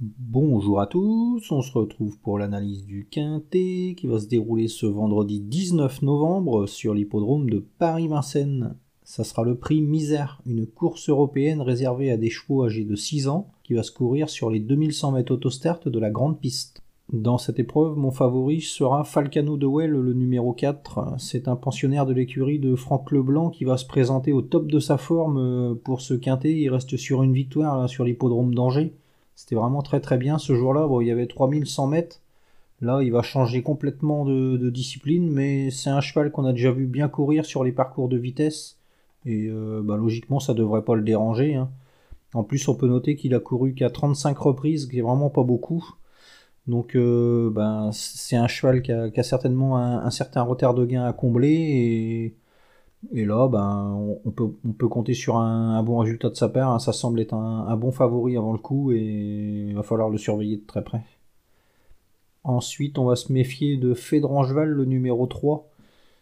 Bonjour à tous, on se retrouve pour l'analyse du Quintet qui va se dérouler ce vendredi 19 novembre sur l'hippodrome de Paris-Vincennes. Ça sera le prix Misère, une course européenne réservée à des chevaux âgés de 6 ans qui va se courir sur les 2100 mètres autostart de la grande piste. Dans cette épreuve, mon favori sera Falcano de Well, le numéro 4. C'est un pensionnaire de l'écurie de Franck Leblanc qui va se présenter au top de sa forme pour ce quintet. Il reste sur une victoire sur l'hippodrome d'Angers. C'était vraiment très très bien ce jour-là. Bon, il y avait 3100 mètres. Là, il va changer complètement de, discipline, mais c'est un cheval qu'on a déjà vu bien courir sur les parcours de vitesse. Et euh, bah, logiquement, ça devrait pas le déranger. Hein. En plus, on peut noter qu'il a couru qu'à 35 reprises, qui est vraiment pas beaucoup. Donc, euh, ben, c'est un cheval qui a, certainement un, certain retard de gain à combler. Et là, ben, on, peut, compter sur un, bon résultat de sa part. Hein. Ça semble être un, bon favori avant le coup et il va falloir le surveiller de très près. Ensuite, on va se méfier de Fédrangeval, le numéro 3.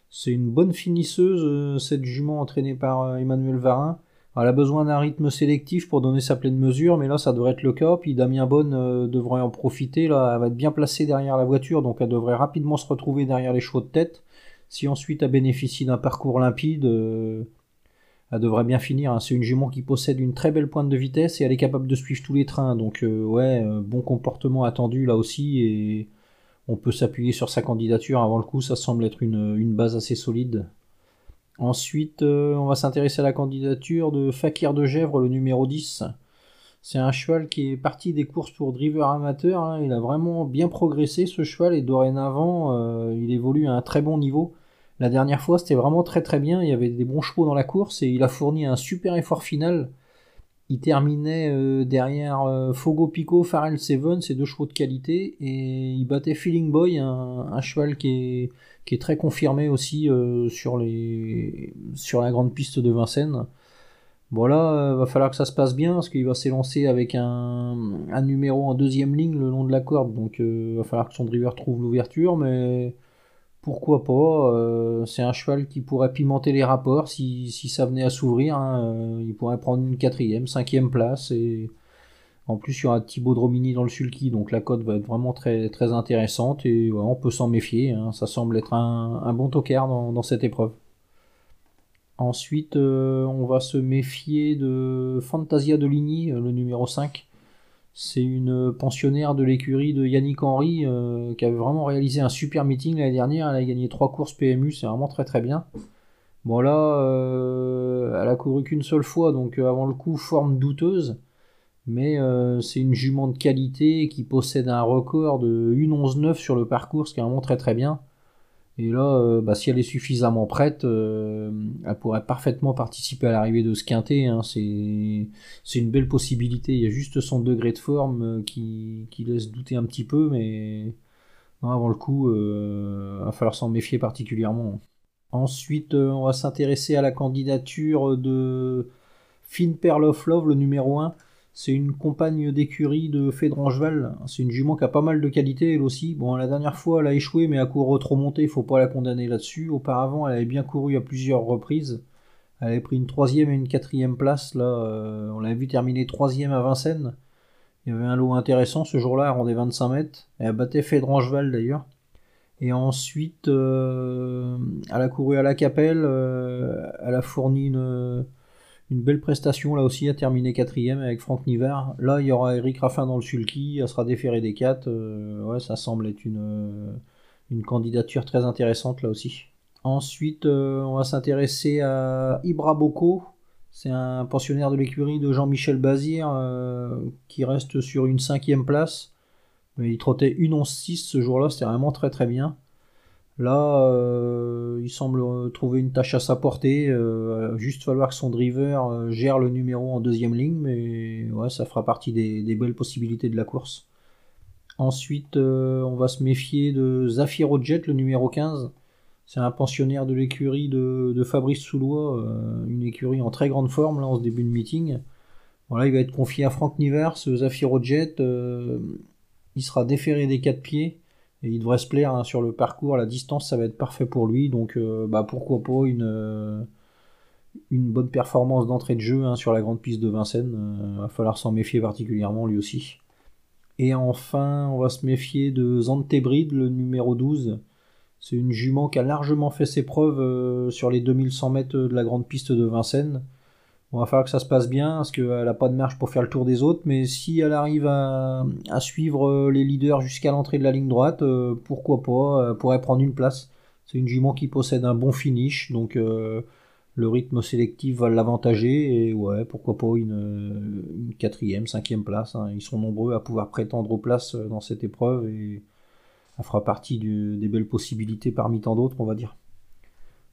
C'est une bonne finisseuse, euh, cette jument entraînée par euh, Emmanuel Varin. Elle a besoin d'un rythme sélectif pour donner sa pleine mesure, mais là ça devrait être le cas. Puis Damien Bonne euh, devrait en profiter. Là, elle va être bien placée derrière la voiture, donc elle devrait rapidement se retrouver derrière les chevaux de tête. Si ensuite elle bénéficie d'un parcours limpide, euh, elle devrait bien finir. Hein. C'est une jument qui possède une très belle pointe de vitesse et elle est capable de suivre tous les trains. Donc euh, ouais, euh, bon comportement attendu là aussi et on peut s'appuyer sur sa candidature. Avant le coup, ça semble être une, base assez solide. Ensuite, on va s'intéresser à la candidature de Fakir de Gèvres, le numéro 10. C'est un cheval qui est parti des courses pour driver amateur. Hein. Il a vraiment bien progressé ce cheval et dorénavant, il évolue à un très bon niveau. La dernière fois, c'était vraiment très très bien. Il y avait des bons chevaux dans la course et il a fourni un super effort final. Il terminait euh, derrière euh, Fogo Pico, Farrell Seven, ces deux chevaux de qualité, et il battait Feeling Boy, un, cheval qui est, très confirmé aussi euh, sur, la grande piste de Vincennes. Bon là, va falloir que ça se passe bien parce qu'il va s'élancer avec un, un, numéro en deuxième ligne le long de la corde, donc il va falloir que son driver trouve l'ouverture, mais pourquoi pas euh, C'est un cheval qui pourrait pimenter les rapports si, ça venait à s'ouvrir. Hein, euh, il pourrait prendre une quatrième, cinquième place. Et en plus, il y aura Thibaut Dromini dans le sulky, donc la cote va être vraiment très, très intéressante. Et on peut s'en méfier. Hein. ça semble être un, bon tocard dans, cette épreuve. Ensuite, euh, on va se méfier de Fantasia de Ligny, le numéro 5. C'est une pensionnaire de l'écurie de Yannick Henry euh, qui avait vraiment réalisé un super meeting l'année dernière. Elle a gagné trois courses PMU, c'est vraiment très très bien. Bon là, euh, elle a couru qu'une seule fois, donc euh, avant le coup, forme douteuse. Mais c'est une jument de qualité qui possède un record de 1.11.9 sur le parcours, ce qui est vraiment très très bien. Et là, euh, bah, si elle est suffisamment prête, euh, elle pourrait parfaitement participer à l'arrivée de ce quintet. Hein. C'est une belle possibilité. Il y a juste son degré de forme euh, qui, laisse douter un petit peu, mais avant le coup, il va falloir s'en méfier particulièrement. Ensuite, on va s'intéresser à la candidature de Finn Pearl of Love, le numéro 1. C'est une compagne d'écurie de Fédrangeval. C'est une jument qui a pas mal de qualité, elle aussi. Bon, la dernière fois, elle a échoué, mais à court trop monté, faut pas la condamner là-dessus. Auparavant, elle avait bien couru à plusieurs reprises. Elle avait pris une troisième et une quatrième place. Là, euh, on l'a vu terminer troisième à Vincennes. Il y avait un lot intéressant ce jour-là, elle rendait 25 mètres. Elle battait Fédrangeval d'ailleurs. Et ensuite, euh, elle a couru à la Capelle. Euh, elle a fourni une une belle prestation là aussi, à terminer quatrième avec Franck Nivard. Là, il y aura Eric Raffin dans le sulky, elle sera déférée des quatre. Euh, ouais, ça semble être une, euh, une candidature très intéressante là aussi. Ensuite, euh, on va s'intéresser à Ibra Boko. C'est un pensionnaire de l'écurie de Jean-Michel Bazir qui reste sur une cinquième place. Mais il trottait une 11-6 ce jour-là, c'était vraiment très très bien. Là, semble trouver une tâche à sa portée. Euh, juste falloir que son driver euh, gère le numéro en deuxième ligne, mais ouais, ça fera partie des, belles possibilités de la course. Ensuite, on va se méfier de Zafiro Jet, le numéro 15. C'est un pensionnaire de l'écurie de, Fabrice Soulois, une écurie en très grande forme là en ce début de meeting. Voilà, il va être confié à Franck Nivers, Zafiro Jet. il sera déféré des quatre pieds il devrait se plaire hein, sur le parcours, la distance, ça va être parfait pour lui. Donc euh, bah, pourquoi pas une, euh, une bonne performance d'entrée de jeu hein, sur la grande piste de Vincennes. Il euh, va falloir s'en méfier particulièrement lui aussi. Et enfin, on va se méfier de Zantebrid, le numéro 12. C'est une jument qui a largement fait ses preuves sur les 2100 mètres de la grande piste de Vincennes. On va falloir que ça se passe bien, parce qu'elle n'a pas de marge pour faire le tour des autres, mais si elle arrive à, suivre euh, les leaders jusqu'à l'entrée de la ligne droite, euh, pourquoi pas, elle pourrait prendre une place. C'est une jument qui possède un bon finish, donc le rythme sélectif va l'avantager, et ouais, pourquoi pas une, quatrième, cinquième place. Hein. Ils sont nombreux à pouvoir prétendre aux places dans cette épreuve, et elle fera partie des belles possibilités parmi tant d'autres, on va dire.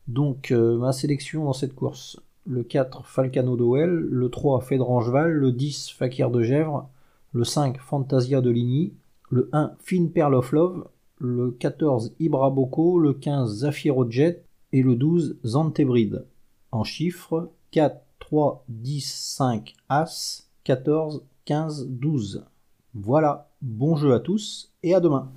Donc, euh, ma sélection dans cette course le 4 Falcano d'Owell, le 3 Fedrangeval, le 10 Fakir de Gèvres, le 5 Fantasia de Ligny, le 1 Fin Pearl of Love, le 14 Ibra Boko, le 15 Zafiro Jet et le 12 Zantebrid. En chiffres 4, 3, 10, 5 As, 14, 15, 12. Voilà, bon jeu à tous et à demain.